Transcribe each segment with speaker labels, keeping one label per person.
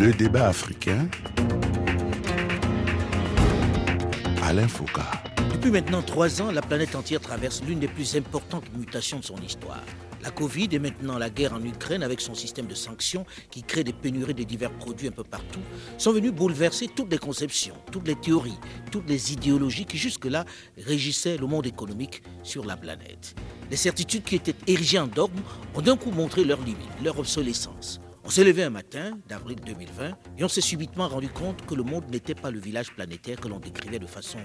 Speaker 1: Le débat africain. Alain Foucault.
Speaker 2: Depuis maintenant trois ans, la planète entière traverse l'une des plus importantes mutations de son histoire. La Covid et maintenant la guerre en Ukraine avec son système de sanctions qui crée des pénuries de divers produits un peu partout sont venus bouleverser toutes les conceptions, toutes les théories, toutes les idéologies qui jusque-là régissaient le monde économique sur la planète. Les certitudes qui étaient érigées en dogme ont d'un coup montré leurs limites, leur obsolescence. On s'est levé un matin d'avril 2020 et on s'est subitement rendu compte que le monde n'était pas le village planétaire que l'on décrivait de façon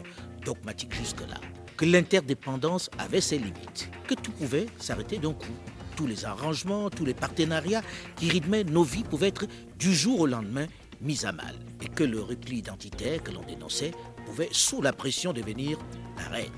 Speaker 2: dogmatique jusque-là que l'interdépendance avait ses limites, que tout pouvait s'arrêter d'un coup. Tous les arrangements, tous les partenariats qui rythmaient nos vies pouvaient être du jour au lendemain mis à mal et que le repli identitaire que l'on dénonçait pouvait, sous la pression, devenir la règle.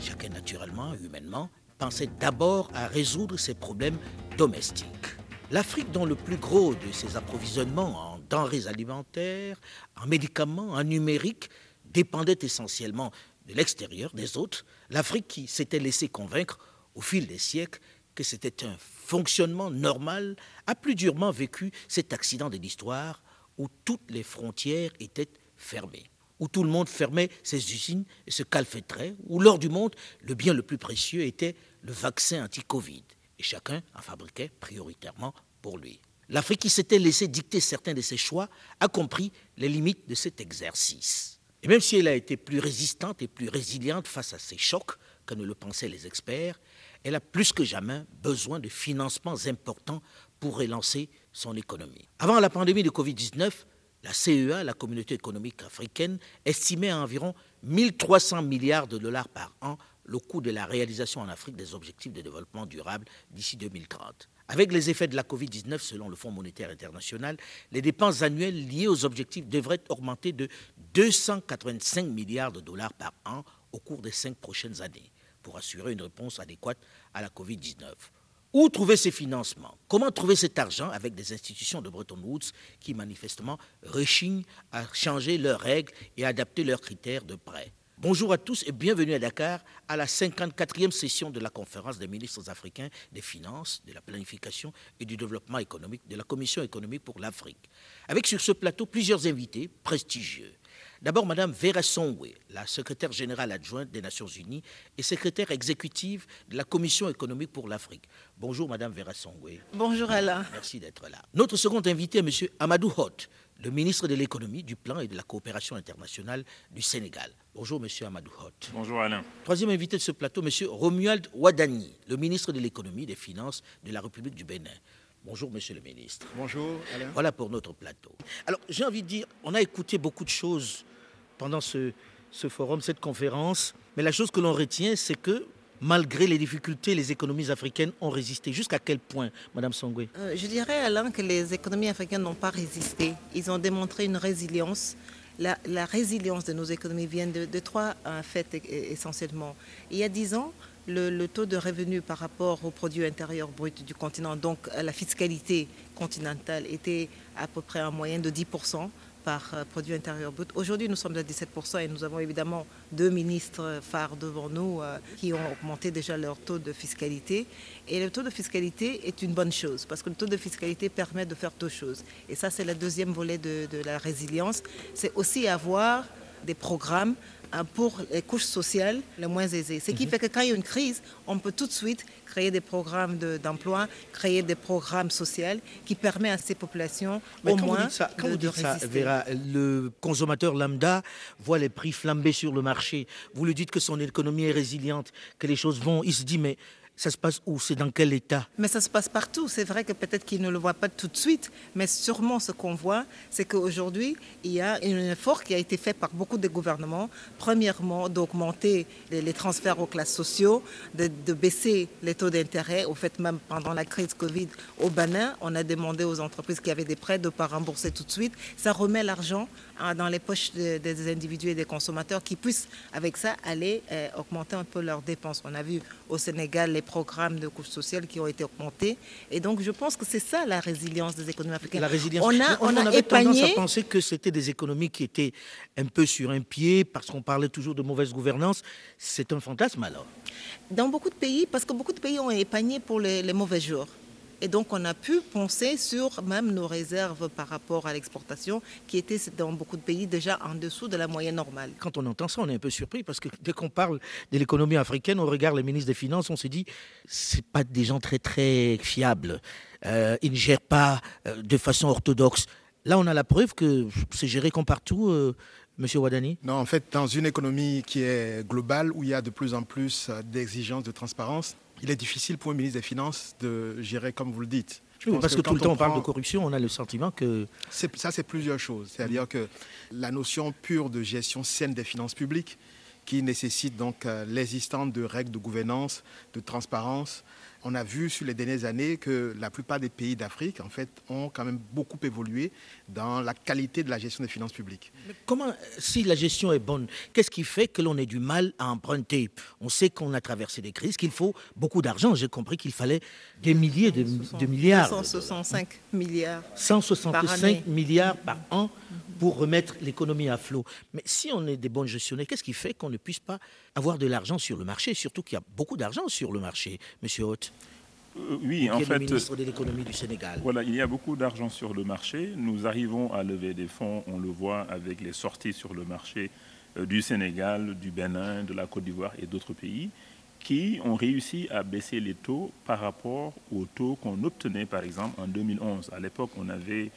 Speaker 2: Chacun, naturellement, humainement, pensait d'abord à résoudre ses problèmes domestiques. L'Afrique, dont le plus gros de ses approvisionnements en denrées alimentaires, en médicaments, en numérique, dépendait essentiellement de l'extérieur, des autres, l'Afrique qui s'était laissé convaincre au fil des siècles que c'était un fonctionnement normal, a plus durement vécu cet accident de l'histoire où toutes les frontières étaient fermées, où tout le monde fermait ses usines et se calfeutrait, où lors du monde, le bien le plus précieux était le vaccin anti-Covid, et chacun en fabriquait prioritairement pour lui. L'Afrique qui s'était laissé dicter certains de ses choix a compris les limites de cet exercice. Et même si elle a été plus résistante et plus résiliente face à ces chocs que ne le pensaient les experts, elle a plus que jamais besoin de financements importants pour relancer son économie. Avant la pandémie de Covid-19, la CEA, la communauté économique africaine, estimait à environ 1300 milliards de dollars par an le coût de la réalisation en Afrique des objectifs de développement durable d'ici 2030. Avec les effets de la Covid-19, selon le Fonds monétaire international, les dépenses annuelles liées aux objectifs devraient augmenter de 285 milliards de dollars par an au cours des cinq prochaines années pour assurer une réponse adéquate à la Covid-19. Où trouver ces financements? Comment trouver cet argent avec des institutions de Bretton Woods qui manifestement rechignent à changer leurs règles et adapter leurs critères de prêt? Bonjour à tous et bienvenue à Dakar à la 54e session de la conférence des ministres africains des finances, de la planification et du développement économique de la Commission économique pour l'Afrique. Avec sur ce plateau plusieurs invités prestigieux. D'abord, Madame Vera Songwe, la secrétaire générale adjointe des Nations Unies et secrétaire exécutive de la Commission économique pour l'Afrique. Bonjour, Madame Vera Songwe.
Speaker 3: Bonjour, Alain.
Speaker 2: Merci d'être là. Notre second invité est Monsieur Amadou Hott, le ministre de l'économie, du plan et de la coopération internationale du Sénégal. Bonjour, Monsieur Amadou Hott.
Speaker 4: Bonjour, Alain.
Speaker 2: Troisième invité de ce plateau, Monsieur Romuald Ouadani, le ministre de l'économie, des finances de la République du Bénin. Bonjour, Monsieur le ministre.
Speaker 5: Bonjour, Alain.
Speaker 2: Voilà pour notre plateau. Alors, j'ai envie de dire, on a écouté beaucoup de choses pendant ce, ce forum, cette conférence, mais la chose que l'on retient, c'est que malgré les difficultés, les économies africaines ont résisté. Jusqu'à quel point, Madame Songwe
Speaker 3: euh, Je dirais, Alain, que les économies africaines n'ont pas résisté. Ils ont démontré une résilience. La, résilience de nos économies vient de, trois faits e, e, essentiellement. Il y a dix ans, le, taux de revenu par rapport au produit intérieur brut du continent, donc à la fiscalité continentale, était à peu près en moyenne de 10% par euh, produit intérieur brut. Aujourd'hui, nous sommes à 17% et nous avons évidemment deux ministres phares devant nous euh, qui ont augmenté déjà leur taux de fiscalité. Et le taux de fiscalité est une bonne chose parce que le taux de fiscalité permet de faire deux choses. Et ça, c'est le deuxième volet de, la résilience. C'est aussi avoir des programmes pour les couches sociales les moins aisées. Ce qui mhm. fait que quand il y a une crise, on peut tout de suite créer des programmes d'emploi, créer des programmes sociaux qui permettent à ces populations au moins
Speaker 2: ça,
Speaker 3: de,
Speaker 2: vous ça, Vera, le consommateur lambda voit les prix flamber sur le marché. Vous lui dites que son économie est résiliente, que les choses vont. Il se dit mais ça se passe où? C'est dans quel état?
Speaker 3: Mais ça se passe partout. C'est vrai que peut-être qu'ils ne le voient pas tout de suite, mais sûrement ce qu'on voit, c'est qu'aujourd'hui, il y a un effort qui a été fait par beaucoup de gouvernements. Premièrement, d'augmenter les, transferts aux classes sociaux, de, baisser les taux d'intérêt. Au fait, même pendant la crise Covid au Banin, on a demandé aux entreprises qui avaient des prêts de ne pas rembourser tout de suite. Ça remet l'argent dans les poches des individus et des consommateurs qui puissent, avec ça, aller euh, augmenter un peu leurs dépenses. On a vu au Sénégal les programmes de couches sociales qui ont été augmentés. Et donc, je pense que c'est ça la résilience des économies africaines.
Speaker 2: La résilience.
Speaker 3: On a,
Speaker 2: on,
Speaker 3: a
Speaker 2: avait
Speaker 3: épargné...
Speaker 2: tendance à penser que c'était des économies qui étaient un peu sur un pied parce qu'on parlait toujours de mauvaise gouvernance. C'est un fantasme alors
Speaker 3: Dans beaucoup de pays, parce que beaucoup de pays ont épargné pour les, mauvais jours. Et donc, on a pu penser sur même nos réserves par rapport à l'exportation, qui étaient dans beaucoup de pays déjà en dessous de la moyenne normale.
Speaker 2: Quand on entend ça, on est un peu surpris parce que dès qu'on parle de l'économie africaine, on regarde les ministres des Finances, on se dit, c'est pas des gens très très fiables. Euh, ils ne gèrent pas euh, de façon orthodoxe. Là, on a la preuve que c'est géré comme partout. Euh, Monsieur Wadani
Speaker 4: Non, en fait, dans une économie qui est globale, où il y a de plus en plus d'exigences de transparence, il est difficile pour un ministre des Finances de gérer comme vous le dites.
Speaker 2: parce que, tout le temps on, parle de corruption, on a le sentiment que...
Speaker 4: Ça, c'est plusieurs choses. C'est-à-dire que la notion pure de gestion saine des finances publiques, qui nécessite donc l'existence de règles de gouvernance, de transparence, on a vu sur les dernières années que la plupart des pays d'Afrique, en fait, ont quand même beaucoup évolué dans la qualité de la gestion des finances publiques.
Speaker 2: comment, si la gestion est bonne, qu'est-ce qui fait que l'on ait du mal à emprunter? On sait qu'on a traversé des crises, qu'il faut beaucoup d'argent. J'ai compris qu'il fallait des milliers de, milliards.
Speaker 3: 165 milliards.
Speaker 2: 165 milliards par an pour remettre l'économie à flot. Mais si on est des bons gestionnaires, qu'est-ce qui fait qu'on ne puisse pas avoir de l'argent sur le marché Surtout qu'il y a beaucoup d'argent sur le marché, Monsieur Haute.
Speaker 5: Euh, oui, en fait.
Speaker 2: Le ministre de l'économie du Sénégal?
Speaker 5: Voilà, il y a beaucoup d'argent sur le marché. Nous arrivons à lever des fonds, on le voit avec les sorties sur le marché euh, du Sénégal, du Bénin, de la Côte d'Ivoire et d'autres pays qui ont réussi à baisser les taux par rapport aux taux qu'on obtenait, par exemple, en 2011. À l'époque, on avait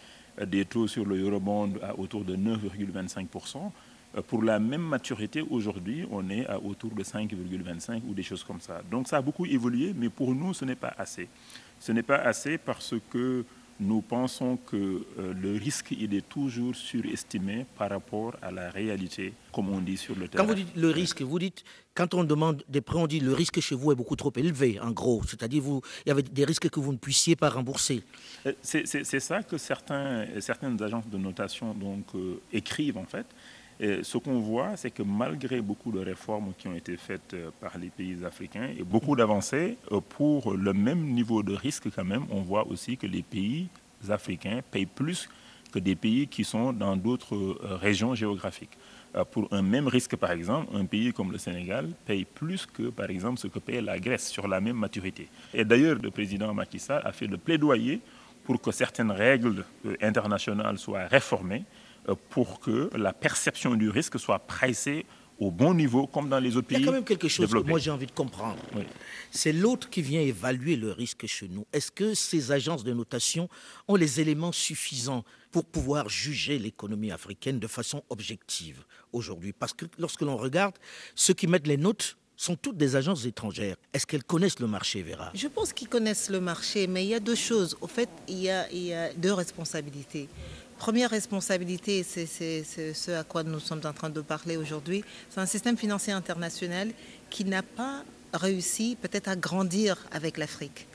Speaker 5: des taux sur le Eurobond à autour de 9,25%. Euh, pour la même maturité, aujourd'hui, on est à autour de 5,25 ou des choses comme ça. Donc ça a beaucoup évolué, mais pour nous, ce n'est pas assez. Ce n'est pas assez parce que nous pensons que euh, le risque, il est toujours surestimé par rapport à la réalité, comme on dit sur le terrain.
Speaker 2: Quand vous dites le risque, vous dites, quand on demande des prêts, on dit le risque chez vous est beaucoup trop élevé, en gros. C'est-à-dire, vous, il y avait des risques que vous ne puissiez pas rembourser.
Speaker 5: Euh, c'est ça que certains, certaines agences de notation donc, euh, écrivent, en fait. Et ce qu'on voit, c'est que malgré beaucoup de réformes qui ont été faites par les pays africains et beaucoup d'avancées, pour le même niveau de risque quand même, on voit aussi que les pays africains payent plus que des pays qui sont dans d'autres euh, régions géographiques. Euh, pour un même risque, par exemple, un pays comme le Sénégal paye plus que, par exemple, ce que paye la Grèce sur la même maturité. Et d'ailleurs, le président Macky a fait le plaidoyer pour que certaines règles euh, internationales soient réformées pour que la perception du risque soit pricée au bon niveau comme dans les autres pays.
Speaker 2: Il y a quand même quelque chose que moi j'ai envie de comprendre. C'est l'autre qui vient évaluer le risque chez nous. Est-ce que ces agences de notation ont les éléments suffisants pour pouvoir juger l'économie africaine de façon objective aujourd'hui? Parce que lorsque l'on regarde, ceux qui mettent les notes sont toutes des agences étrangères. Est-ce qu'elles connaissent le marché, Vera?
Speaker 3: Je pense qu'ils connaissent le marché, mais il y a deux choses. Au fait, il y a, il y a deux responsabilités. Première responsabilité, c'est ce à quoi nous sommes en train de parler aujourd'hui, c'est un système financier international qui n'a pas réussi peut-être à grandir avec l'Afrique.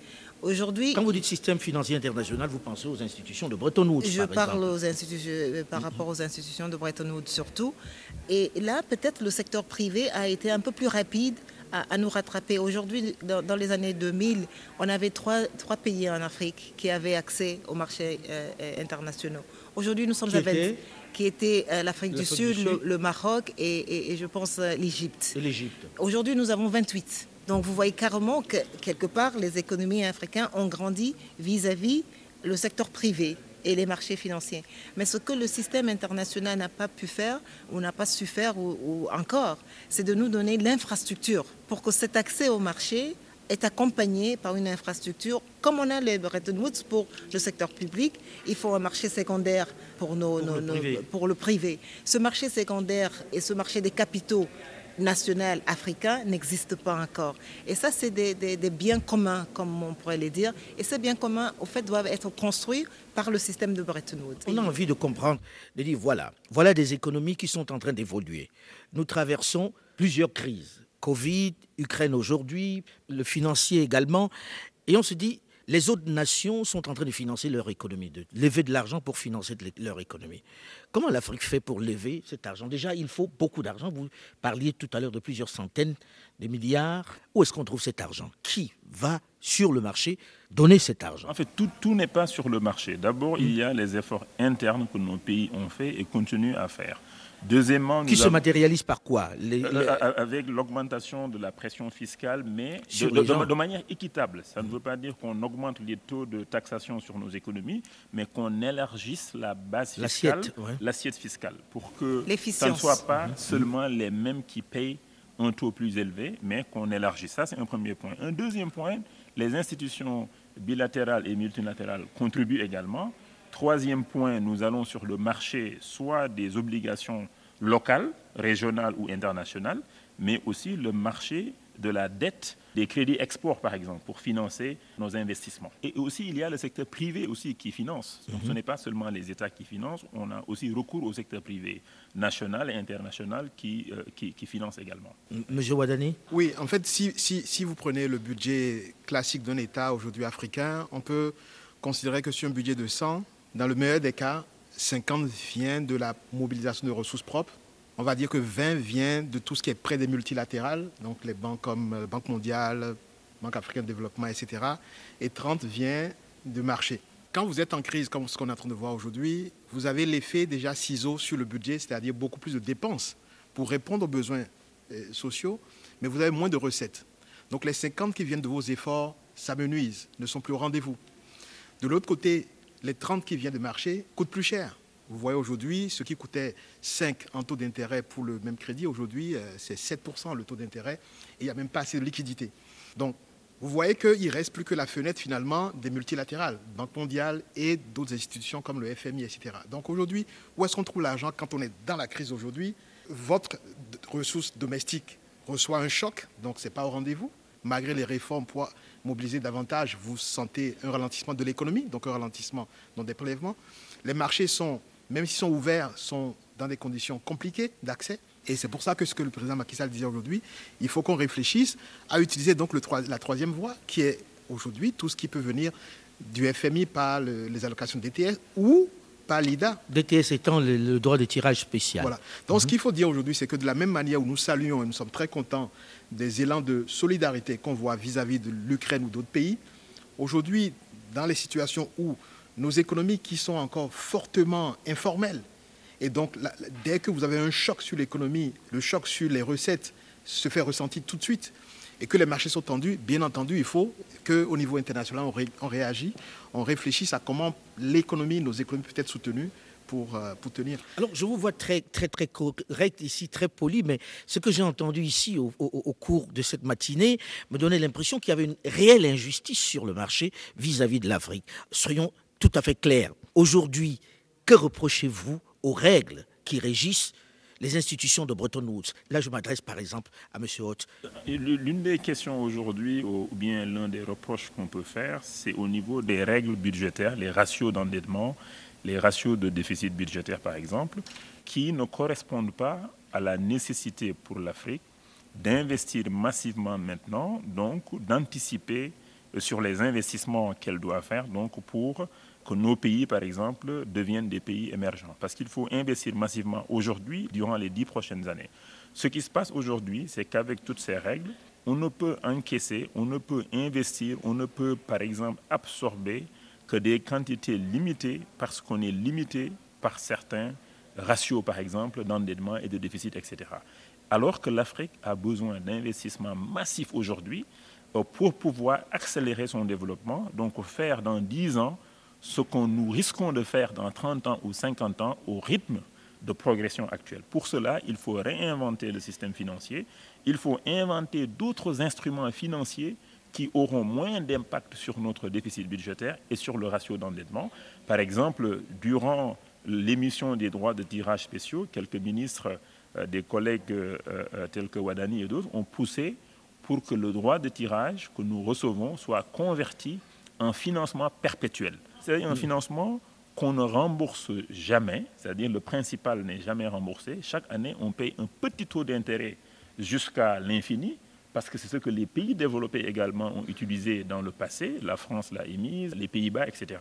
Speaker 2: Aujourd'hui, quand vous dites système financier international, vous pensez aux institutions de Bretton Woods.
Speaker 3: Je parle aux institutions, euh, par rapport aux institutions de Bretton Woods surtout. Et là, peut-être le secteur privé a été un peu plus rapide à, nous rattraper. Aujourd'hui, dans, les années 2000, on avait trois, trois, pays en Afrique qui avaient accès aux marchés euh, internationaux. Aujourd'hui, nous sommes
Speaker 2: qui
Speaker 3: à qui était euh, l'Afrique du, Sud, Le, Maroc et, je pense euh, l'Égypte.
Speaker 2: L'Égypte.
Speaker 3: Aujourd'hui, nous avons 28. Donc vous voyez carrément que quelque part, les économies africaines ont grandi vis-à-vis le secteur privé et les marchés financiers. Mais ce que le système international n'a pas pu faire ou n'a pas su faire ou encore, c'est de nous donner l'infrastructure pour que cet accès au marché est accompagné par une infrastructure. Comme on a les Bretton Woods pour le secteur public, il faut un marché secondaire pour, nos,
Speaker 2: pour, le,
Speaker 3: pour le privé. Ce marché secondaire et ce marché des capitaux national africain n'existent pas encore. Et ça, c'est des, des, biens communs, comme on pourrait les dire. Et ces biens communs, au fait, doivent être construits par le système de Bretton Woods.
Speaker 2: On a envie de comprendre, de dire, voilà, voilà des économies qui sont en train d'évoluer. Nous traversons plusieurs crises Covid, Ukraine aujourd'hui, le financier également. Et on se dit, les autres nations sont en train de financer leur économie, de lever de l'argent pour financer leur économie. Comment l'Afrique fait pour lever cet argent? Déjà, il faut beaucoup d'argent. Vous parliez tout à l'heure de plusieurs centaines de milliards. Où est-ce qu'on trouve cet argent? Qui va sur le marché? Donner cet argent
Speaker 5: En fait, tout, tout n'est pas sur le marché. D'abord, il y a les efforts internes que nos pays ont faits et continuent à faire. Deuxièmement,
Speaker 2: qui se matérialise par quoi
Speaker 5: les, Avec l'augmentation de la pression fiscale, mais de, de, manière équitable. Ça ne veut pas dire qu'on augmente les taux de taxation sur nos économies, mais qu'on élargisse la base fiscale, l'assiette fiscale, pour que ça ne soit pas mhm. seulement les mêmes qui payent un taux plus élevé, mais qu'on élargisse. Ça, c'est un premier point. Un deuxième point, les institutions bilatérales et multilatérales contribuent également. Troisième point, nous allons sur le marché soit des obligations locales, régionales ou internationales, mais aussi le marché de la dette des crédits export, par exemple, pour financer nos investissements. Et aussi, il y a le secteur privé aussi qui finance. Donc, ce mhm. n'est pas seulement les États qui financent, on a aussi recours au secteur privé national et international qui, euh, qui, finance également.
Speaker 2: Monsieur Wadani
Speaker 4: Oui, en fait, si, si, si vous prenez le budget classique d'un État aujourd'hui africain, on peut considérer que sur un budget de 100, dans le meilleur des cas, 50 vient de la mobilisation de ressources propres on va dire que 20 vient de tout ce qui est près des multilatérales, donc les banques comme euh, Banque mondiale, Banque africaine de développement, etc. Et 30 vient de marché. Quand vous êtes en crise, comme ce qu'on est en train de voir aujourd'hui, vous avez l'effet déjà ciseau sur le budget, c'est-à-dire beaucoup plus de dépenses pour répondre aux besoins euh, sociaux, mais vous avez moins de recettes. Donc les 50 qui viennent de vos efforts s'amenuisent, ne sont plus au rendez-vous. De l'autre côté, les 30 qui viennent de marché coûtent plus cher. Vous voyez aujourd'hui, ce qui coûtait 5 en taux d'intérêt pour le même crédit, aujourd'hui, euh, c'est 7% le taux d'intérêt et il n'y a même pas assez de liquidité. Donc, vous voyez qu'il ne reste plus que la fenêtre finalement des multilatérales, Banque mondiale et d'autres institutions comme le FMI, etc. Donc aujourd'hui, où est-ce qu'on trouve l'argent quand on est dans la crise aujourd'hui? Votre ressource domestique reçoit un choc, donc ce n'est pas au rendez-vous. Malgré les réformes pour mobiliser davantage, vous sentez un ralentissement de l'économie, donc un ralentissement dans des prélèvements. Les marchés sont même s'ils sont ouverts, sont dans des conditions compliquées d'accès. Et c'est pour ça que ce que le président Macky Sall disait aujourd'hui, il faut qu'on réfléchisse à utiliser donc le, la troisième voie, qui est aujourd'hui tout ce qui peut venir du FMI par les allocations DTS ou par l'IDA.
Speaker 2: DTS étant le, droit de tirage spécial.
Speaker 4: Voilà. Donc ce mhm. qu'il faut dire aujourd'hui, c'est que de la même manière où nous saluons et nous sommes très contents des élans de solidarité qu'on voit vis-à-vis -vis de l'Ukraine ou d'autres pays, aujourd'hui, dans les situations où nos économies qui sont encore fortement informelles. Et donc, dès que vous avez un choc sur l'économie, le choc sur les recettes se fait ressentir tout de suite et que les marchés sont tendus, bien entendu, il faut qu'au niveau international, on, réagit, on réfléchisse à comment l'économie, nos économies peuvent être soutenues pour, euh, pour, tenir.
Speaker 2: Alors, je vous vois très, très, très correct ici, très poli, mais ce que j'ai entendu ici au, cours de cette matinée me donnait l'impression qu'il y avait une réelle injustice sur le marché vis-à-vis -vis de l'Afrique. Soyons tout à fait clair. Aujourd'hui, que reprochez-vous aux règles qui régissent les institutions de Bretton Woods? Là, je m'adresse par exemple à M. Hoth.
Speaker 5: L'une des questions aujourd'hui, ou bien l'un des reproches qu'on peut faire, c'est au niveau des règles budgétaires, les ratios d'endettement, les ratios de déficit budgétaire par exemple, qui ne correspondent pas à la nécessité pour l'Afrique d'investir massivement maintenant, donc d'anticiper sur les investissements qu'elle doit faire donc pour que nos pays, par exemple, deviennent des pays émergents. Parce qu'il faut investir massivement aujourd'hui, durant les dix prochaines années. Ce qui se passe aujourd'hui, c'est qu'avec toutes ces règles, on ne peut encaisser, on ne peut investir, on ne peut, par exemple, absorber que des quantités limitées parce qu'on est limité par certains ratios, par exemple, d'endettement et de déficit, etc. Alors que l'Afrique a besoin d'investissements massifs aujourd'hui euh, pour pouvoir accélérer son développement, donc faire dans 10 ans ce qu'on nous risquons de faire dans 30 ans ou 50 ans au rythme de progression actuelle. Pour cela, il faut réinventer le système financier, il faut inventer d'autres instruments financiers qui auront moins d'impact sur notre déficit budgétaire et sur le ratio d'endettement. Par exemple, durant l'émission des droits de tirage spéciaux, quelques ministres, euh, des collègues euh, euh, tels que Wadani et d'autres, ont poussé pour que le droit de tirage que nous recevons soit converti en financement perpétuel. C'est-à-dire un mm. financement qu'on ne rembourse jamais, c'est-à-dire le principal n'est jamais remboursé. Chaque année, on paye un petit taux d'intérêt jusqu'à l'infini, parce que c'est ce que les pays développés également ont utilisé dans le passé, la France l'a émise, les Pays-Bas, etc.,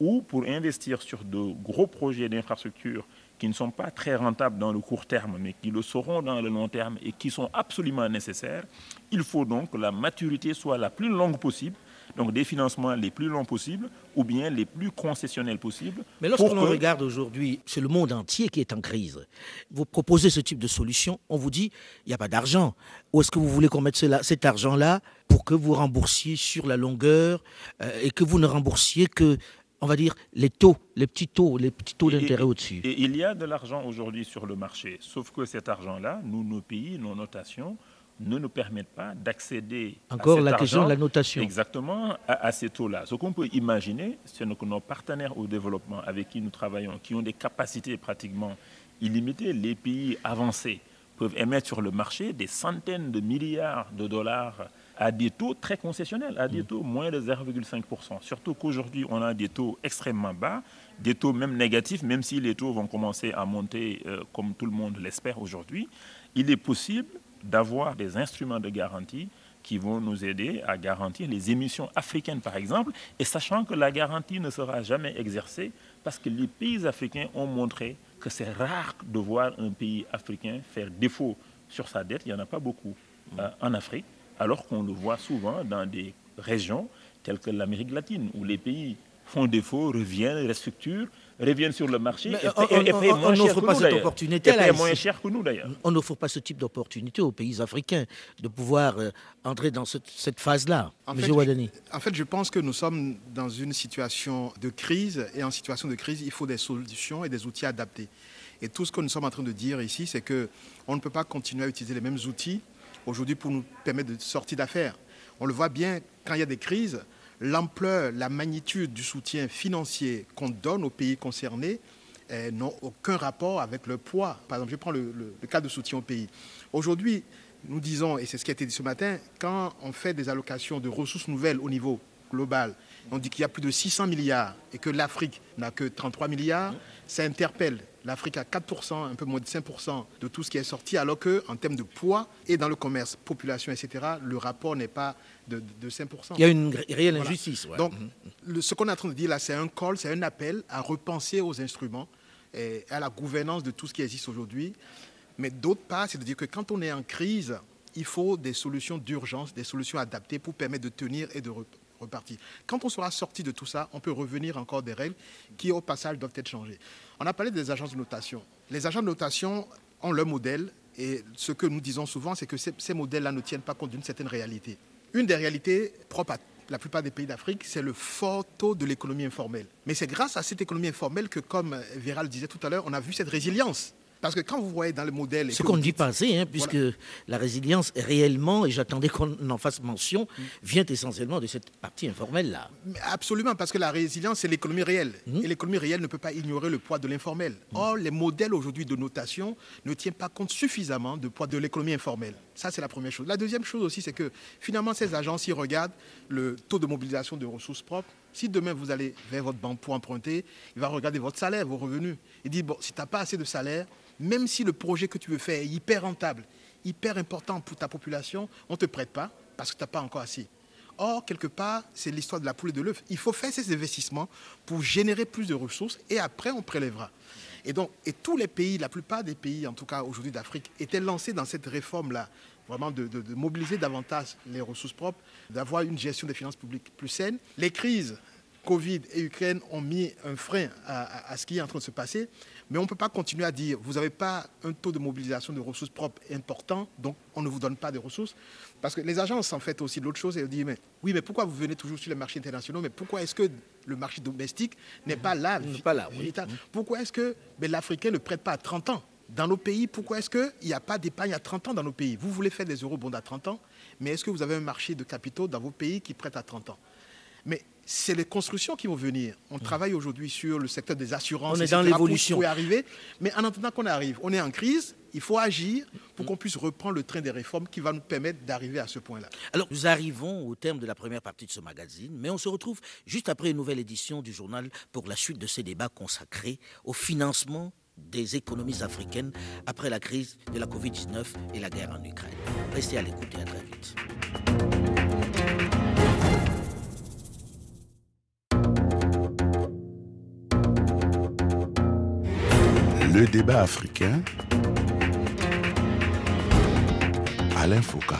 Speaker 5: ou pour investir sur de gros projets d'infrastructure qui ne sont pas très rentables dans le court terme, mais qui le seront dans le long terme et qui sont absolument nécessaires, il faut donc que la maturité soit la plus longue possible Donc des financements les plus longs possibles ou bien les plus concessionnels possibles.
Speaker 2: Mais lorsqu'on que... regarde aujourd'hui, c'est le monde entier qui est en crise. Vous proposez ce type de solution, on vous dit, il n'y a pas d'argent. Où est-ce que vous voulez qu'on mette cela, cet argent-là pour que vous remboursiez sur la longueur euh, et que vous ne remboursiez que on va dire, les taux, les petits taux, les petits taux d'intérêt au-dessus.
Speaker 5: Et il y a de l'argent aujourd'hui sur le marché, sauf que cet argent-là, nous, nos pays, nos notations, ne nous permettent pas d'accéder
Speaker 2: Encore
Speaker 5: à cet
Speaker 2: la question de la notation.
Speaker 5: Exactement, à, ces taux-là. Ce qu'on peut imaginer, c'est que nos partenaires au développement avec qui nous travaillons, qui ont des capacités pratiquement illimitées, les pays avancés peuvent émettre sur le marché des centaines de milliards de dollars à des taux très concessionnels, à des mm. taux moins de 0,5%. Surtout qu'aujourd'hui, on a des taux extrêmement bas, des taux même négatifs, même si les taux vont commencer à monter euh, comme tout le monde l'espère aujourd'hui. Il est possible d'avoir des instruments de garantie qui vont nous aider à garantir les émissions africaines, par exemple, et sachant que la garantie ne sera jamais exercée parce que les pays africains ont montré que c'est rare de voir un pays africain faire défaut sur sa dette. Il n'y en a pas beaucoup euh, en Afrique alors qu'on le voit souvent dans des régions telles que l'Amérique latine, où les pays font défaut, reviennent, restructurent, reviennent sur le marché et,
Speaker 2: on, n'offre pas cette opportunité
Speaker 5: et moins cher que nous d'ailleurs.
Speaker 2: On n'offre pas ce type d'opportunité aux pays africains de pouvoir euh, entrer dans cette, phase-là.
Speaker 4: En, fait, je, en fait, je pense que nous sommes dans une situation de crise et en situation de crise, il faut des solutions et des outils adaptés. Et tout ce que nous sommes en train de dire ici, c'est que on ne peut pas continuer à utiliser les mêmes outils aujourd'hui pour nous permettre de sortir d'affaires. On le voit bien quand il y a des crises, l'ampleur, la magnitude du soutien financier qu'on donne aux pays concernés eh, n'ont aucun rapport avec le poids. Par exemple, je prends le, cas de soutien au pays. Aujourd'hui, nous disons, et c'est ce qui a été dit ce matin, quand on fait des allocations de ressources nouvelles au niveau global, on dit qu'il y a plus de 600 milliards et que l'Afrique n'a que 33 milliards, ça interpelle l'Afrique a 4%, un peu moins de 5% de tout ce qui est sorti, alors qu'en termes de poids et dans le commerce, population, etc., le rapport n'est pas de, 5%.
Speaker 2: Il y a une réelle injustice.
Speaker 4: Donc, mhm. ce qu'on est en train de dire là, c'est un call, c'est un appel à repenser aux instruments et à la gouvernance de tout ce qui existe aujourd'hui. Mais d'autre part, c'est de dire que quand on est en crise, il faut des solutions d'urgence, des solutions adaptées pour permettre de tenir et de repartir. Quand on sera sorti de tout ça, on peut revenir encore des règles qui, au passage, doivent être changées. On a parlé des agences de notation. Les agences de notation ont leur modèle et ce que nous disons souvent, c'est que ces, modèles-là ne tiennent pas compte d'une certaine réalité. Une des réalités propres à la plupart des pays d'Afrique, c'est le fort taux de l'économie informelle. Mais c'est grâce à cette économie informelle que, comme Véral disait tout à l'heure, on a vu cette résilience. Parce que quand vous voyez dans le modèle...
Speaker 2: Ce qu'on ne dit pas assez, hein, puisque la résilience réellement, et j'attendais qu'on en fasse mention, vient essentiellement de cette partie informelle-là.
Speaker 4: Absolument, parce que la résilience, c'est l'économie réelle. Mm. Et l'économie réelle ne peut pas ignorer le poids de l'informel. Mm. Or, les modèles aujourd'hui de notation ne tiennent pas compte suffisamment du poids de l'économie informelle. Ça, c'est la première chose. La deuxième chose aussi, c'est que finalement, ces agences, ils regardent le taux de mobilisation de ressources propres. Si demain, vous allez vers votre banque pour emprunter, il va regarder votre salaire, vos revenus. Il dit, bon, si tu n'as pas assez de salaire, même si le projet que tu veux faire est hyper rentable, hyper important pour ta population, on ne te prête pas parce que tu n'as pas encore assez. Or, quelque part, c'est l'histoire de la poule et de l'œuf. Il faut faire ces investissements pour générer plus de ressources et après, on prélèvera. Et donc, et tous les pays, la plupart des pays, en tout cas aujourd'hui d'Afrique, étaient lancés dans cette réforme-là, vraiment de, mobiliser davantage les ressources propres, d'avoir une gestion des finances publiques plus saine. Les crises Covid et Ukraine ont mis un frein à, ce qui est en train de se passer. Mais on ne peut pas continuer à dire, vous n'avez pas un taux de mobilisation de ressources propres important, donc on ne vous donne pas de ressources. Parce que les agences, en fait, aussi l'autre chose, elles disent, mais oui, mais pourquoi vous venez toujours sur les marchés internationaux Mais pourquoi est-ce que le marché domestique n'est pas là?
Speaker 2: Pas là,
Speaker 4: Pourquoi est-ce que l'Africain ne prête pas à 30 ans? Dans nos pays, pourquoi est-ce qu'il n'y a pas d'épargne à 30 ans dans nos pays? Vous voulez faire des eurobonds à 30 ans, mais est-ce que vous avez un marché de capitaux dans vos pays qui prête à 30 ans? Mais c'est les constructions qui vont venir. On travaille aujourd'hui sur le secteur des assurances.
Speaker 2: On est dans l'évolution.
Speaker 4: Arriver. Mais en attendant qu'on arrive, on est en crise. Il faut agir pour qu'on puisse reprendre le train des réformes qui va nous permettre d'arriver à ce point-là.
Speaker 2: Alors, nous arrivons au terme de la première partie de ce magazine, mais on se retrouve juste après une nouvelle édition du journal pour la suite de ces débats consacrés au financement des économies africaines après la crise de la Covid-19 et la guerre en Ukraine. Restez à l'écoute et à très vite.
Speaker 1: Le débat africain. Alain Foucault.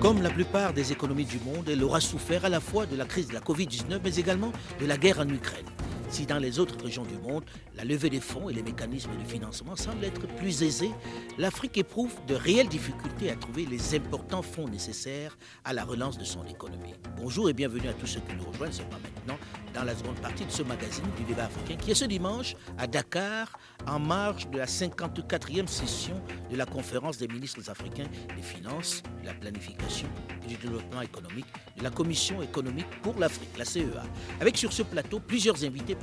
Speaker 2: Comme la plupart des économies du monde, elle aura souffert à la fois de la crise de la Covid-19, mais également de la guerre en Ukraine. Si dans les autres régions du monde, la levée des fonds et les mécanismes de financement semblent être plus aisés, l'Afrique éprouve de réelles difficultés à trouver les importants fonds nécessaires à la relance de son économie. Bonjour et bienvenue à tous ceux qui nous rejoignent seulement maintenant dans la seconde partie de ce magazine du débat africain qui est ce dimanche à Dakar en marge de la 54e session de la conférence des ministres africains des finances, de la planification et du développement économique de la Commission économique pour l'Afrique, la CEA, avec sur ce plateau plusieurs invités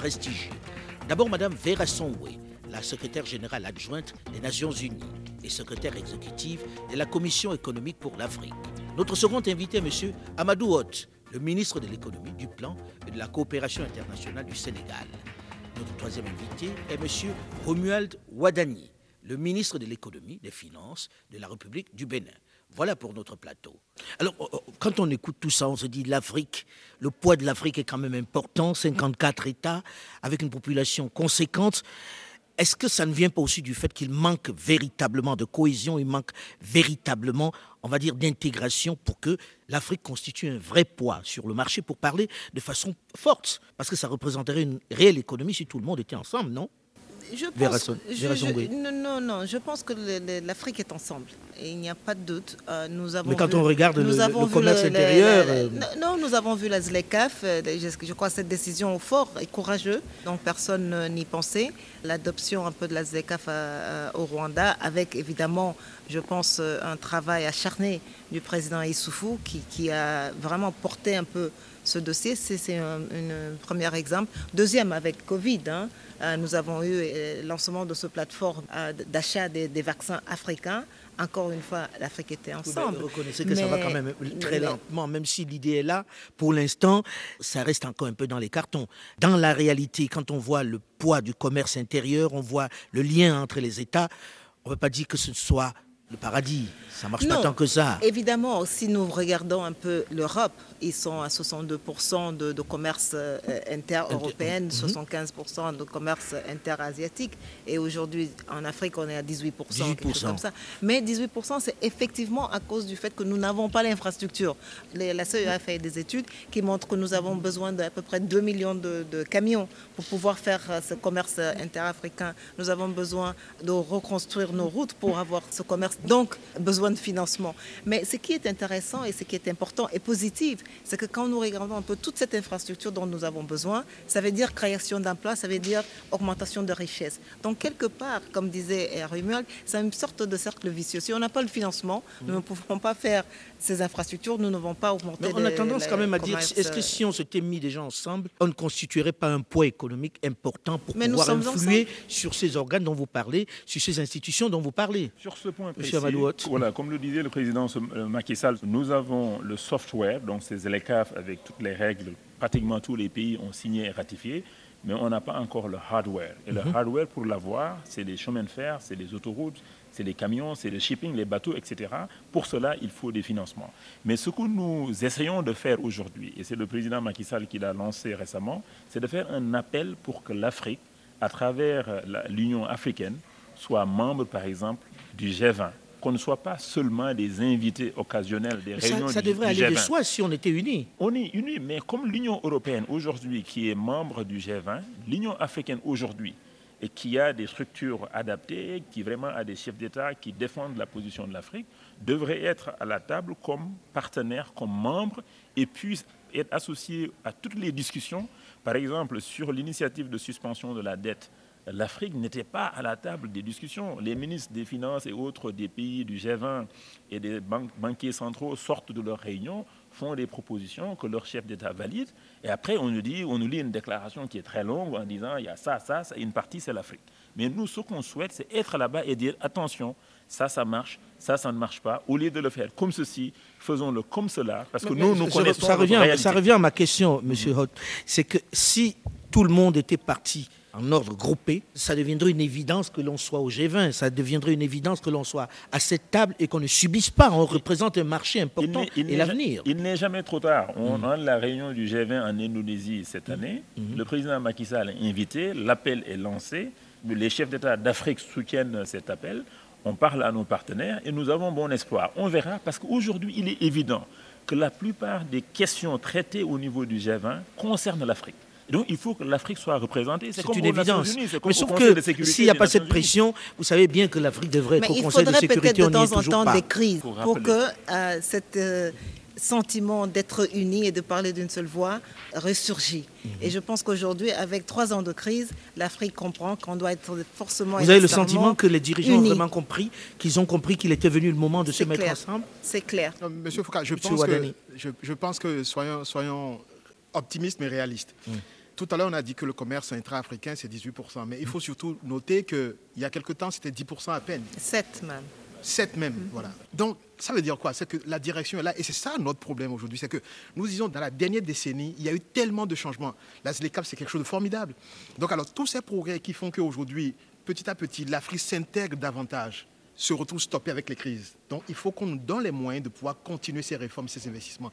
Speaker 2: D'abord Madame Vera Songwe, la secrétaire générale adjointe des Nations Unies et secrétaire exécutive de la Commission économique pour l'Afrique. Notre second invité, M. Amadou Hott, le ministre de l'économie, du plan et de la coopération internationale du Sénégal. Notre troisième invité est M. Romuald Ouadani, le ministre de l'économie, des finances de la République du Bénin. Voilà pour notre plateau. Alors, oh, oh, quand on écoute tout ça, on se dit l'Afrique, le poids de l'Afrique est quand même important, 54 États, avec une population conséquente. Est-ce que ça ne vient pas aussi du fait qu'il manque véritablement de cohésion, il manque véritablement, on va dire, d'intégration pour que l'Afrique constitue un vrai poids sur le marché, pour parler de façon forte? Parce que ça représenterait une réelle économie si tout le monde était ensemble, non?
Speaker 3: Je pense, je, non, non, je pense que l'Afrique est ensemble. Et il n'y a pas de doute. Euh, nous avons
Speaker 2: Mais quand on regarde le, commerce intérieur... Euh,
Speaker 3: non, nous avons vu la ZLECAF. Euh, je, crois que cette décision fort et courageuse, dont personne n'y pensait. L'adoption un peu de la ZLECAF au Rwanda, avec évidemment, je pense, un travail acharné du président Issoufou qui, qui a vraiment porté un peu ce dossier. C'est un, premier exemple. Deuxième, avec Covid, hein, euh, nous avons eu euh, le lancement de ce plateforme euh, d'achat des, vaccins africains. Encore une fois, l'Afrique était ensemble.
Speaker 2: Vous reconnaissez que ça va quand même très lentement, même si l'idée est là. Pour l'instant, ça reste encore un peu dans les cartons. Dans la réalité, quand on voit le poids du commerce intérieur, on voit le lien entre les États, on ne peut pas dire que ce soit le paradis. Ça marche pas tant que ça.
Speaker 3: Évidemment, si nous regardons un peu l'Europe, ils sont à 62% de, commerce euh, inter-européen, 75% de commerce inter-asiatique. Et aujourd'hui, en Afrique, on est à 18%, 18%. comme ça. Mais 18%, c'est effectivement à cause du fait que nous n'avons pas l'infrastructure. La CEA a fait des études qui montrent que nous avons besoin d'à peu près 2 millions de, de, camions pour pouvoir faire euh, ce commerce inter-africain. Nous avons besoin de reconstruire nos routes pour avoir ce commerce. Donc, besoin de financement. Mais ce qui est intéressant et ce qui est important et positif, c'est que quand nous regardons un peu toute cette infrastructure dont nous avons besoin, ça veut dire création d'emplois, ça veut dire augmentation de richesse. Donc quelque part, comme disait Rumuel, c'est une sorte de cercle vicieux. Si on n'a pas le financement, nous ne pouvons pas faire ces infrastructures, nous ne vont pas augmenter.
Speaker 2: Mais on a tendance quand même à dire, est-ce que si on s'était mis déjà ensemble, on ne constituerait pas un poids économique important pour pouvoir influer sur ces organes dont vous parlez, sur ces institutions dont vous parlez?
Speaker 5: Sur ce point précis, voilà, comme le disait le président euh, Macky Sall, nous avons le software, donc ces LECAF avec toutes les règles, pratiquement tous les pays ont signé et ratifié, mais on n'a pas encore le hardware. Et le mhm. hardware, pour l'avoir, c'est les chemins de fer, c'est les autoroutes, c'est les camions, c'est le shipping, les bateaux, etc. Pour cela, il faut des financements. Mais ce que nous essayons de faire aujourd'hui, et c'est le président Macky Sall qui l'a lancé récemment, c'est de faire un appel pour que l'Afrique, à travers l'Union africaine, soit membre, par exemple, du G20 qu'on ne soit pas seulement des invités occasionnels des réunions
Speaker 2: ça, ça devrait aller de soi si on était unis.
Speaker 5: On est unis, mais comme l'Union européenne aujourd'hui, qui est membre du G20, l'Union africaine aujourd'hui, et qui a des structures adaptées, qui vraiment a des chefs d'État qui défendent la position de l'Afrique, devrait être à la table comme partenaire, comme membre, et puisse être associé à toutes les discussions, par exemple sur l'initiative de suspension de la dette l'Afrique n'était pas à la table des discussions. Les ministres des Finances et autres des pays du G20 et des banquiers centraux sortent de leurs réunions, font des propositions que leur chef d'État valide, et après on nous dit, on nous lit une déclaration qui est très longue en disant il y a ça, ça, ça une partie c'est l'Afrique. Mais nous, ce qu'on souhaite, c'est être là-bas et dire attention, ça, ça marche, ça, ça ne marche pas. Au lieu de le faire comme ceci, faisons-le comme cela, parce que nous, nous connaissons
Speaker 2: ça revient, ça revient à ma question, Monsieur Hoth, c'est que si tout le monde était parti en ordre groupé, ça deviendrait une évidence que l'on soit au G20, ça deviendrait une évidence que l'on soit à cette table et qu'on ne subisse pas. On représente un marché important et l'avenir.
Speaker 5: Il n'est jamais trop tard. On mm. a la réunion du G20 en Indonésie cette mm. année. Mm. Le président Macky Sall est invité, l'appel est lancé. Les chefs d'État d'Afrique soutiennent cet appel. on parle à nos partenaires et nous avons bon espoir. On verra parce qu'aujourd'hui, il est évident que la plupart des questions traitées au niveau du G20 concernent l'Afrique. Donc il faut que l'Afrique soit représentée.
Speaker 2: C'est une évidence. Mais sauf que s'il n'y a pas cette pression, vous savez bien que l'Afrique devrait être au Conseil de sécurité.
Speaker 3: Il faudrait peut-être de temps en temps des crises pour, que euh, cette, euh, sentiment d'être unis et de parler d'une seule voix ressurgit. Mhm. Et je pense qu'aujourd'hui, avec trois ans de crise, l'Afrique comprend qu'on doit être forcément.
Speaker 2: Vous avez le sentiment que les dirigeants ont vraiment compris, qu'ils ont compris qu'il était venu le moment de se mettre ensemble?
Speaker 3: C'est clair.
Speaker 4: Monsieur Foucault, je, pense que, je, pense que, soyons, soyons optimistes mais réalistes. Mm. Tout à l'heure, on a dit que le commerce intra-africain, c'est 18%. Mais il faut surtout noter qu'il y a quelque temps, c'était 10% à peine.
Speaker 3: 7 même.
Speaker 4: 7 même, mm. voilà. Donc, ça veut dire quoi? C'est que la direction est là, et c'est ça notre problème aujourd'hui. C'est que nous disons, dans la dernière décennie, il y a eu tellement de changements. La ZLECAP, c'est quelque chose de formidable. Donc, alors, tous ces progrès qui font qu'aujourd'hui, petit à petit, l'Afrique s'intègre davantage, se retrouve stoppée avec les crises. Donc, il faut qu'on nous donne les moyens de pouvoir continuer ces réformes, ces investissements.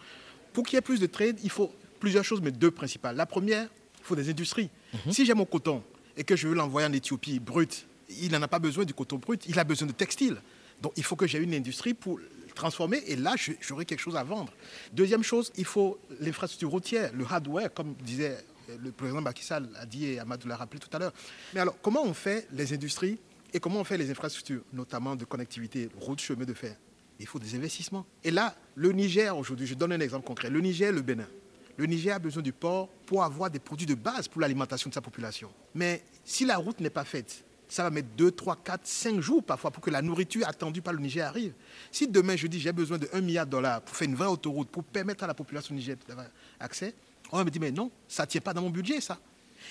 Speaker 4: Pour qu'il y ait plus de trade, il faut plusieurs choses, mais deux principales. La première, faut des industries. Mhm. Si j'ai mon coton et que je veux l'envoyer en Éthiopie brut, il n'en a pas besoin du coton brut, il a besoin de textile. Donc il faut que j'ai une industrie pour transformer et là j'aurai quelque chose à vendre. Deuxième chose, il faut l'infrastructure routière, le hardware, comme disait le président Sall a dit et Amadou l'a rappelé tout à l'heure. Mais alors comment on fait les industries et comment on fait les infrastructures, notamment de connectivité, route, chemin de fer? Il faut des investissements. Et là, le Niger aujourd'hui, je donne un exemple concret, le Niger, le Bénin. Le Niger a besoin du port pour avoir des produits de base pour l'alimentation de sa population. Mais si la route n'est pas faite, ça va mettre 2, 3, 4, 5 jours parfois pour que la nourriture attendue par le Niger arrive. Si demain je dis j'ai besoin de 1 milliard de dollars pour faire une vraie autoroute, pour permettre à la population nigérienne d'avoir accès, on va me dire mais non, ça ne tient pas dans mon budget ça.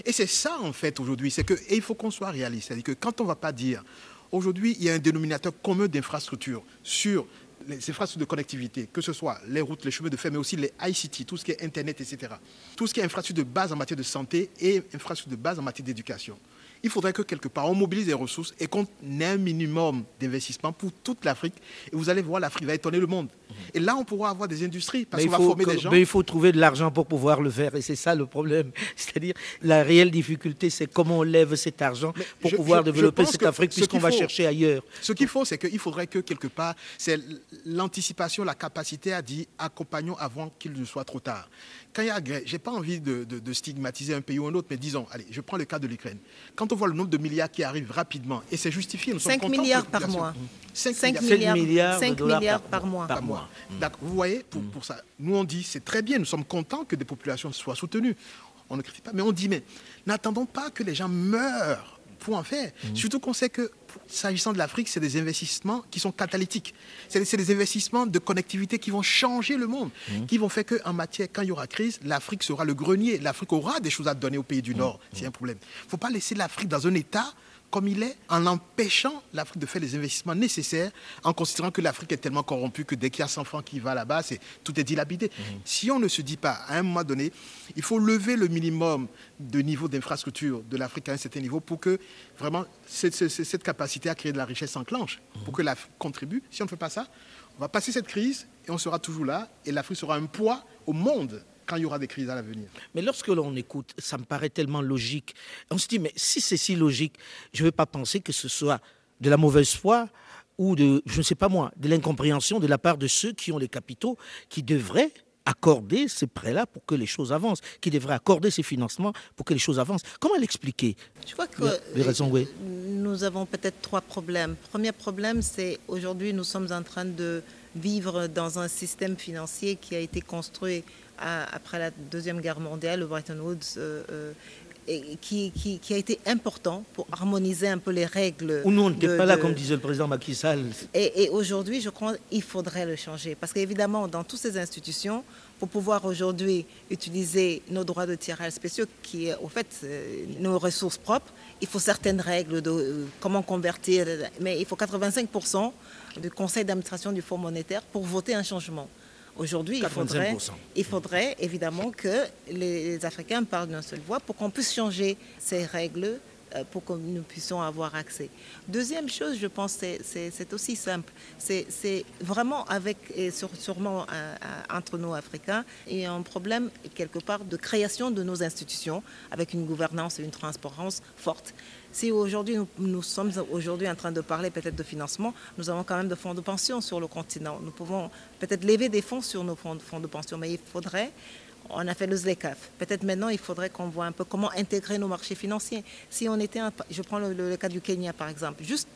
Speaker 4: Et c'est ça en fait aujourd'hui, c'est que il faut qu'on soit réaliste, c'est-à-dire que quand on ne va pas dire aujourd'hui il y a un dénominateur commun d'infrastructures sur les infrastructures de connectivité, que ce soit les routes, les chemins de fer, mais aussi les ICT, tout ce qui est Internet, etc. Tout ce qui est infrastructure de base en matière de santé et infrastructure de base en matière d'éducation il faudrait que quelque part on mobilise les ressources et qu'on ait un minimum d'investissement pour toute l'Afrique. Et vous allez voir, l'Afrique va étonner le monde. Et là, on pourra avoir des industries parce qu'on va former des gens.
Speaker 2: Mais il faut trouver de l'argent pour pouvoir le faire. Et c'est ça le problème. C'est-à-dire, la réelle difficulté, c'est comment on lève cet argent pour pouvoir développer cette Afrique puisqu'on va chercher ailleurs.
Speaker 4: Ce qu'il faut, c'est qu'il faudrait que quelque part, c'est l'anticipation, la capacité à dire accompagnons avant qu'il ne soit trop tard quand il y a j'ai pas envie de, stigmatiser un pays ou un autre, mais disons, allez, je prends le cas de l'Ukraine. Quand on voit le nombre de milliards qui arrivent rapidement, et c'est justifié, nous
Speaker 3: 5
Speaker 4: sommes
Speaker 3: milliards par mois.
Speaker 2: 5, milliards,
Speaker 3: 5 milliards, par, mois.
Speaker 4: Par mois. Vous voyez, pour, pour ça, nous on dit, c'est très bien, nous sommes contents que des populations soient soutenues. On ne critique pas, mais on dit, mais n'attendons pas que les gens meurent pour en faire. Mmh. Surtout qu'on sait que s'agissant de l'Afrique, c'est des investissements qui sont catalytiques. C'est des investissements de connectivité qui vont changer le monde, mmh. qui vont faire qu'en matière, quand il y aura crise, l'Afrique sera le grenier. L'Afrique aura des choses à donner aux pays du. Nord, a un problème. Il ne faut pas laisser l'Afrique dans un état comme il est, en empêchant l'Afrique de faire les investissements nécessaires, en considérant que l'Afrique est tellement corrompue que dès qu'il y a 100 francs qui va là-bas, tout est dilapidé. Mhm. Si on ne se dit pas, à un moment donné, il faut lever le minimum de niveau d'infrastructure de l'Afrique à un certain niveau pour que vraiment cette, capacité à créer de la richesse s'enclenche, pour que l'Afrique contribue. Si on ne fait pas ça, on va passer cette crise et on sera toujours là et l'Afrique sera un poids au monde quand il y aura des crises à l'avenir.
Speaker 2: Mais lorsque l'on écoute, ça me paraît tellement logique. On se dit, mais si c'est si logique, je ne veux pas penser que ce soit de la mauvaise foi ou de, je ne sais pas moi, de l'incompréhension de la part de ceux qui ont les capitaux, qui devraient accorder ces prêts-là pour que les choses avancent, qui devraient accorder ces financements pour que les choses avancent. Comment l'expliquer?
Speaker 3: Je crois que les raisons, oui. nous avons peut-être trois problèmes. Premier problème, c'est aujourd'hui nous sommes en train de vivre dans un système financier qui a été construit après la Deuxième Guerre mondiale, le Bretton Woods, euh, euh, et qui, qui, a été important pour harmoniser un peu les règles.
Speaker 2: Ou nous, on n'était pas là, comme disait le président Macky Sall.
Speaker 3: Et, aujourd'hui, je crois qu'il faudrait le changer. Parce qu'évidemment, dans toutes ces institutions, pour pouvoir aujourd'hui utiliser nos droits de tirage spéciaux, qui est au fait euh, nos ressources propres, il faut certaines règles de comment convertir. Mais il faut 85% du conseil d'administration du Fonds monétaire pour voter un changement. Aujourd'hui, il faudrait, il faudrait évidemment que les Africains parlent d'une seule voix pour qu'on puisse changer ces règles pour que nous puissions avoir accès. Deuxième chose, je pense, c'est aussi simple. C'est vraiment avec, et sûrement euh, entre nous Africains, il y a un problème quelque part de création de nos institutions avec une gouvernance et une transparence forte. Si aujourd'hui nous, sommes aujourd'hui en train de parler peut-être de financement, nous avons quand même de fonds de pension sur le continent. Nous pouvons peut-être lever des fonds sur nos fonds, fonds de pension, mais il faudrait on a fait le ZLECAF. Peut-être maintenant, il faudrait qu'on voit un peu comment intégrer nos marchés financiers. Si on était, je prends le, cas du Kenya par exemple, juste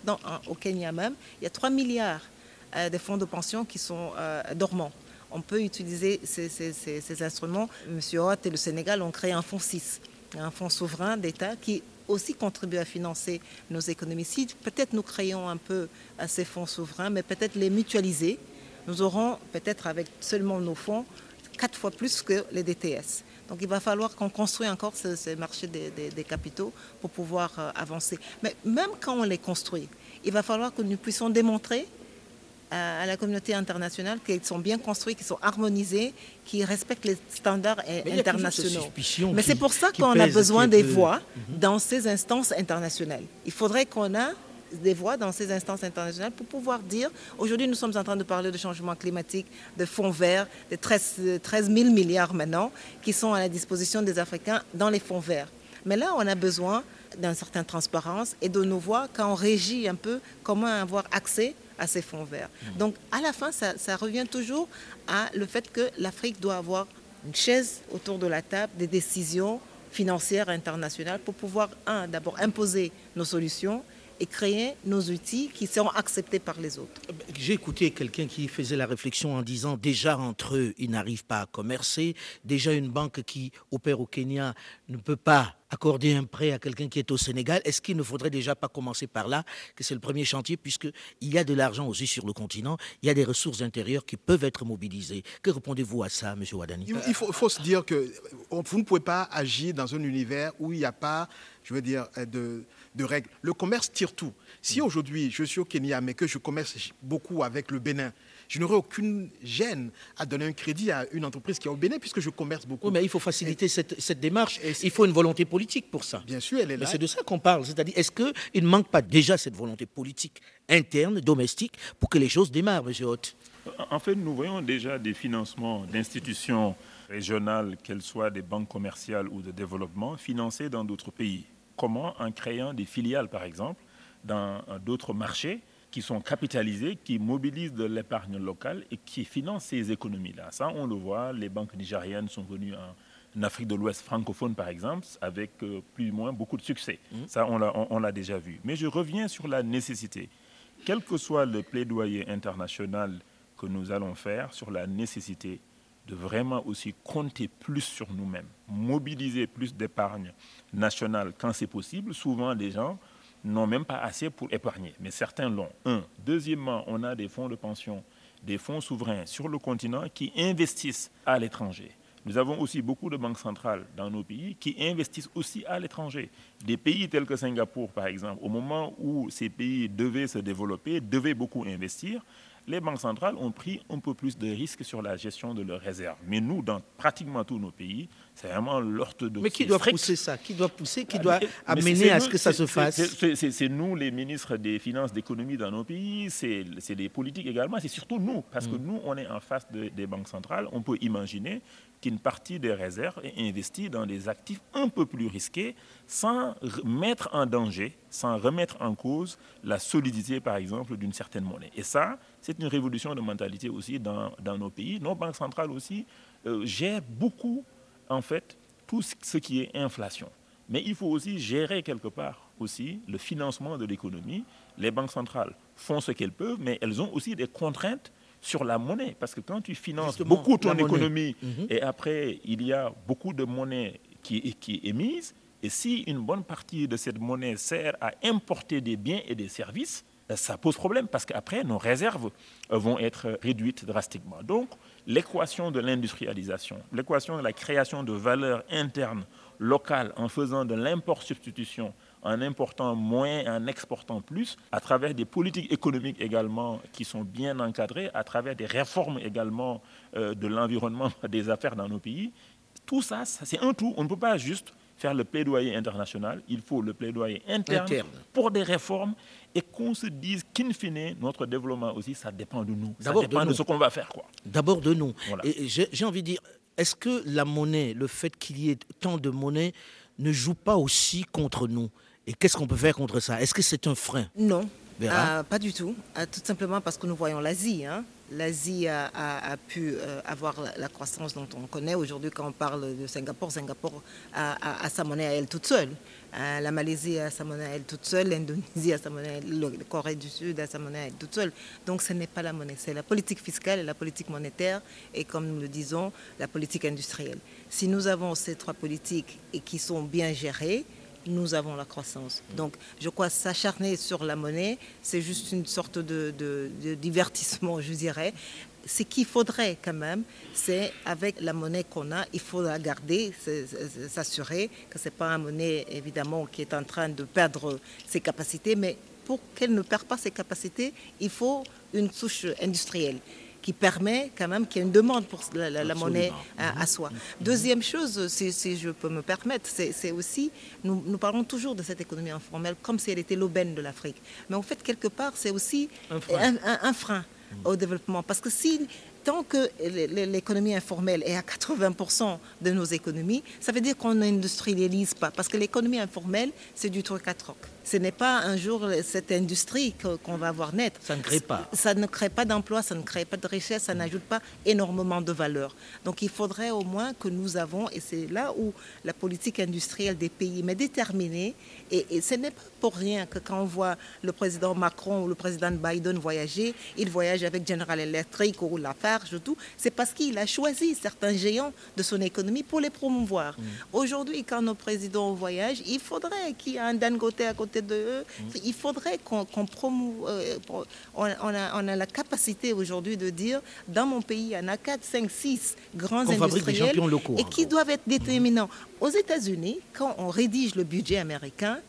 Speaker 3: au Kenya même, il y a 3 milliards euh, de fonds de pension qui sont euh, dormants. On peut utiliser ces, instruments. Monsieur Hott et le Sénégal ont créé un fonds 6, un fonds souverain d'État qui aussi contribue à financer nos économies. Si peut-être nous créons un peu à ces fonds souverains, mais peut-être les mutualiser, nous aurons peut-être avec seulement nos fonds quatre fois plus que les DTS. Donc il va falloir qu'on construise encore ce, marché des, capitaux pour pouvoir euh, avancer. Mais même quand on les construit, il va falloir que nous puissions démontrer à, la communauté internationale qu'ils sont bien construits, qu'ils sont harmonisés, qu'ils respectent les standards internationaux. Mais c'est pour ça qu'on a besoin des voix mhm. dans ces instances internationales. Il faudrait qu'on ait des voix dans ces instances internationales pour pouvoir dire, aujourd'hui nous sommes en train de parler de changement climatique, de fonds verts, de 13, 13 000 milliards maintenant qui sont à la disposition des Africains dans les fonds verts. Mais là, on a besoin d'une certaine transparence et de nos voix quand on régit un peu comment avoir accès à ces fonds verts. Mmh. Donc à la fin, ça, ça revient toujours à le fait que l'Afrique doit avoir une chaise autour de la table des décisions financières internationales pour pouvoir, un, d'abord imposer nos solutions et créer nos outils qui seront acceptés par les autres.
Speaker 2: J'ai écouté quelqu'un qui faisait la réflexion en disant déjà entre eux, ils n'arrivent pas à commercer. Déjà une banque qui opère au Kenya ne peut pas accorder un prêt à quelqu'un qui est au Sénégal. Est-ce qu'il ne faudrait déjà pas commencer par là, que c'est le premier chantier, puisqu'il y a de l'argent aussi sur le continent, il y a des ressources intérieures qui peuvent être mobilisées. Que répondez-vous à ça, M. Wadani
Speaker 4: Il faut, faut, se dire que vous ne pouvez pas agir dans un univers où il n'y a pas, je veux dire, de de règles. Le commerce tire tout. Si mm. aujourd'hui je suis au Kenya, mais que je commerce beaucoup avec le Bénin, je n'aurai aucune gêne à donner un crédit à une entreprise qui est au Bénin puisque je commerce beaucoup.
Speaker 2: Oui, mais il faut faciliter cette, démarche. il faut une volonté politique pour ça.
Speaker 4: Bien sûr, elle est là.
Speaker 2: c'est de ça qu'on parle. C'est-à-dire, est-ce qu'il ne manque pas déjà cette volonté politique interne, domestique, pour que les choses démarrent, M. Haute
Speaker 5: En fait, nous voyons déjà des financements d'institutions régionales, qu'elles soient des banques commerciales ou de développement, financées dans d'autres pays. Comment En créant des filiales, par exemple, dans d'autres marchés qui sont capitalisés, qui mobilisent de l'épargne locale et qui financent ces économies-là. Ça, on le voit, les banques nigériennes sont venues en, Afrique de l'Ouest francophone, par exemple, avec euh, plus ou moins beaucoup de succès. Mmh. Ça, on l'a déjà vu. Mais je reviens sur la nécessité. Quel que soit le plaidoyer international que nous allons faire sur la nécessité de vraiment aussi compter plus sur nous-mêmes, mobiliser plus d'épargne nationale quand c'est possible. Souvent, les gens n'ont même pas assez pour épargner, mais certains l'ont. Un. Deuxièmement, on a des fonds de pension, des fonds souverains sur le continent qui investissent à l'étranger. Nous avons aussi beaucoup de banques centrales dans nos pays qui investissent aussi à l'étranger. Des pays tels que Singapour, par exemple, au moment où ces pays devaient se développer, devaient beaucoup investir, les banques centrales ont pris un peu plus de risques sur la gestion de leurs réserves. Mais nous, dans pratiquement tous nos pays, c'est vraiment l'orthodoxie.
Speaker 2: Mais qui doit pousser ça? Qui doit pousser Qui doit amener à ce que ça se fasse?
Speaker 5: C'est nous, les ministres des Finances, d'économie dans nos pays, c'est les politiques également, c'est surtout nous, parce que mm. nous, on est en face des banques centrales. On peut imaginer qu'une partie des réserves est investie dans des actifs un peu plus risqués sans mettre en danger, sans remettre en cause la solidité, par exemple, d'une certaine monnaie. Et ça, c'est une révolution de mentalité aussi dans, nos pays. Nos banques centrales aussi euh, gèrent beaucoup, en fait, tout ce qui est inflation. Mais il faut aussi gérer quelque part aussi le financement de l'économie. Les banques centrales font ce qu'elles peuvent, mais elles ont aussi des contraintes sur la monnaie. Parce que quand tu finances beaucoup ton économie mhm. et après il y a beaucoup de monnaie qui, qui est émise, et si une bonne partie de cette monnaie sert à importer des biens et des services, euh, ça pose problème parce qu'après, nos réserves euh, vont être réduites drastiquement. Donc, l'équation de l'industrialisation, l'équation de la création de valeur interne, locale, en faisant de l'import-substitution en important moins et en exportant plus, à travers des politiques économiques également qui sont bien encadrées, à travers des réformes également euh, de l'environnement des affaires dans nos pays. Tout ça, ça c'est un tout. On ne peut pas juste faire le plaidoyer international, il faut le plaidoyer interne,
Speaker 2: Interne.
Speaker 5: pour des réformes et qu'on se dise qu'in fine, notre développement aussi, ça dépend de nous. Ça
Speaker 2: de
Speaker 5: dépend de,
Speaker 2: nous.
Speaker 5: ce qu'on va faire.
Speaker 2: D'abord de nous.
Speaker 5: Voilà.
Speaker 2: Et j'ai j'ai envie de dire, est-ce que la monnaie, le fait qu'il y ait tant de monnaie, ne joue pas aussi contre nous? Et qu'est-ce qu'on peut faire contre ça? Est-ce que c'est un frein?
Speaker 3: Non, Ah, pas du tout. Ah, tout simplement parce que nous voyons l'Asie. hein. L'Asie a, a- a pu euh, avoir la, la croissance dont on connaît aujourd'hui quand on parle de Singapour. Singapour a, sa monnaie à elle toute seule. Euh, la Malaisie a sa monnaie à elle toute seule. L'Indonésie a sa monnaie, à elle- le- la Corée du Sud a sa monnaie à elle toute seule. Donc ce n'est pas la monnaie, c'est la politique fiscale et la politique monétaire et comme nous le disons, la politique industrielle. Si nous avons ces trois politiques et qui sont bien gérées, nous avons la croissance. Donc, je crois s'acharner sur la monnaie, c'est juste une sorte de, divertissement, je dirais. Ce qu'il faudrait quand même, c'est avec la monnaie qu'on a, il faut la garder, s'assurer que ce n'est pas une monnaie, évidemment, qui est en train de perdre ses capacités, mais pour qu'elle ne perde pas ses capacités, il faut une souche industrielle qui permet quand même qu'il y ait une demande pour la, la- la
Speaker 2: Absolument.
Speaker 3: monnaie à, à soi. Deuxième chose, si, si je peux me permettre, c'est aussi, nous, nous parlons toujours de cette économie informelle comme si elle était l'aubaine de l'Afrique. Mais en fait, quelque part, c'est aussi
Speaker 2: Un frein.
Speaker 3: un, un- un frein au développement. Parce que si, tant que l'économie informelle est à 80% de nos économies, ça veut dire qu'on n'industrialise pas. Parce que l'économie informelle, c'est du truc à troc. Ce n'est pas un jour cette industrie qu'on va voir naître.
Speaker 2: Ça ne crée pas.
Speaker 3: Ça ne crée pas d'emploi, ça ne crée pas de richesse, ça n'ajoute pas énormément de valeur. Donc il faudrait au moins que nous avons, et c'est là où la politique industrielle des pays est déterminée, et, et ce n'est pas pour rien que quand on voit le président Macron ou le président Biden voyager, il voyage avec General Electric ou Lafarge, tout, c'est parce qu'il a choisi certains géants de son économie pour les promouvoir. Aujourd'hui, quand nos présidents voyagent, il faudrait qu'il y ait un Dangote à côté de eux, il faudrait qu'on qu'on promouve, euh, on, on a, on a la capacité aujourd'hui de dire, dans mon pays, il y en a 4, 5, 6 grands
Speaker 2: des
Speaker 3: industriels
Speaker 2: champions locaux,
Speaker 3: et
Speaker 2: en
Speaker 3: qui doivent être déterminants. Aux États-Unis, quand on rédige le budget américain,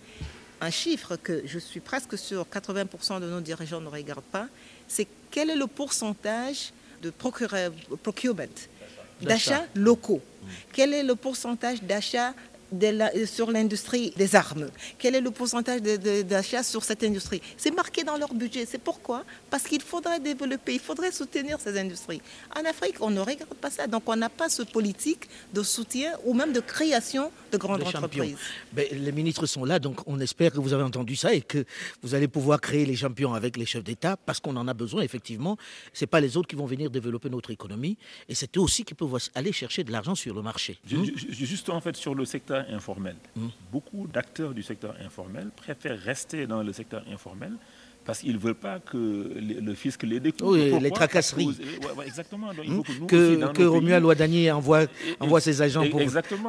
Speaker 3: un chiffre que je suis presque sûr 80% de nos dirigeants ne regardent pas, c'est quel est le pourcentage de procure- procurement, d'achats locaux. Quel est le pourcentage d'achats de la- euh, sur l'industrie des armes Quel est le pourcentage d'achats sur cette industrie? C'est marqué dans leur budget. C'est pourquoi? Parce qu'il faudrait développer, il faudrait soutenir ces industries. En Afrique, on ne regarde pas ça. Donc, on n'a pas ce politique de soutien ou même de création de grandes
Speaker 2: de champions.
Speaker 3: entreprises.
Speaker 2: Ben, les ministres sont là, donc on espère que vous avez entendu ça et que vous allez pouvoir créer les champions avec les chefs d'État parce qu'on en a besoin, effectivement. Ce pas les autres qui vont venir développer notre économie et c'est eux aussi qui peuvent aller chercher de l'argent sur le marché.
Speaker 5: Ju- ju- ju- Juste en fait sur le secteur informel, beaucoup d'acteurs du secteur informel préfèrent rester dans le secteur informel parce qu'ils ne veulent pas que le, le fisc les découvre.
Speaker 2: Oui,
Speaker 5: Pourquoi
Speaker 2: les tracasseries.
Speaker 5: vous- ouais, ouais, exactement. Donc, il faut que
Speaker 2: Que, que Ouadani envoie, envoie ses agents pour,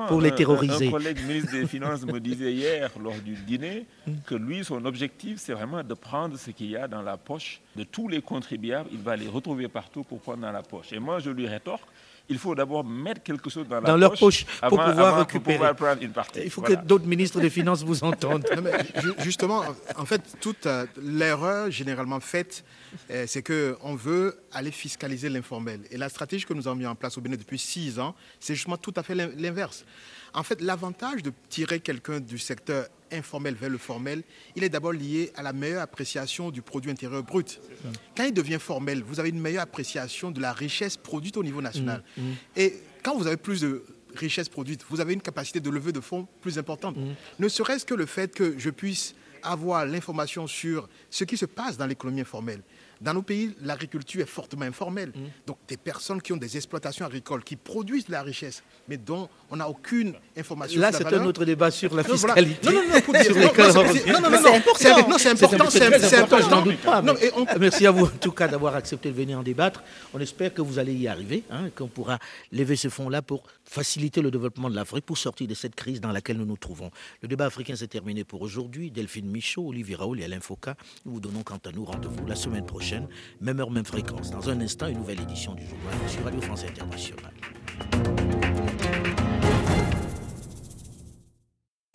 Speaker 2: pour les
Speaker 5: Un- un-
Speaker 2: terroriser.
Speaker 5: Un, collègue ministre des Finances me disait hier, lors du dîner,
Speaker 2: Mm.
Speaker 5: que lui, son objectif, c'est vraiment de prendre ce qu'il y a dans la poche de tous les contribuables. Il va les retrouver partout pour prendre dans la poche. Et moi, je lui rétorque. Il faut d'abord mettre quelque chose dans, la
Speaker 2: Dans leur poche pour
Speaker 5: avant-
Speaker 2: pouvoir
Speaker 5: avant
Speaker 2: récupérer.
Speaker 5: pouvoir prendre une partie.
Speaker 2: Il faut
Speaker 5: Voilà.
Speaker 2: que d'autres ministres des Finances vous entendent.
Speaker 4: Non, mais ju- justement, en fait, toute euh, l'erreur généralement faite, euh, c'est qu'on veut aller fiscaliser l'informel. Et la stratégie que nous avons mis en place au Bénin depuis six ans, c'est justement tout à fait l'in- l'inverse. En fait, l'avantage de tirer quelqu'un du secteur informel vers le formel, il est d'abord lié à la meilleure appréciation du produit intérieur brut. Quand il devient formel, vous avez une meilleure appréciation de la richesse produite au niveau national. Et quand vous avez plus de richesse produite, vous avez une capacité de levée de fonds plus importante. Ne serait-ce que le fait que je puisse avoir l'information sur ce qui se passe dans l'économie informelle. Dans nos pays, l'agriculture est fortement informelle. Donc des personnes qui ont des exploitations agricoles, qui produisent de la richesse, mais dont on n'a aucune information
Speaker 2: Là,
Speaker 4: sur la
Speaker 2: c'est un autre débat sur la fiscalité.
Speaker 4: Non, non, non, pour dire- non, non, non, non,
Speaker 3: Mais
Speaker 4: non,
Speaker 3: c'est important.
Speaker 4: c'est- important,
Speaker 2: C'est important, Merci à vous en tout cas d'avoir accepté de venir en débattre. On espère que vous allez y arriver, hein, qu'on pourra lever ce fonds-là pour faciliter le développement de l'Afrique, pour sortir de cette crise dans laquelle nous nous trouvons. Le débat africain s'est terminé pour aujourd'hui. Delphine Michaud, Olivier Raoul et Alain Foucault, nous vous donnons quant à nous rendez-vous la semaine prochaine, même heure, même fréquence. Dans un instant, une nouvelle édition du journal sur Radio France Internationale.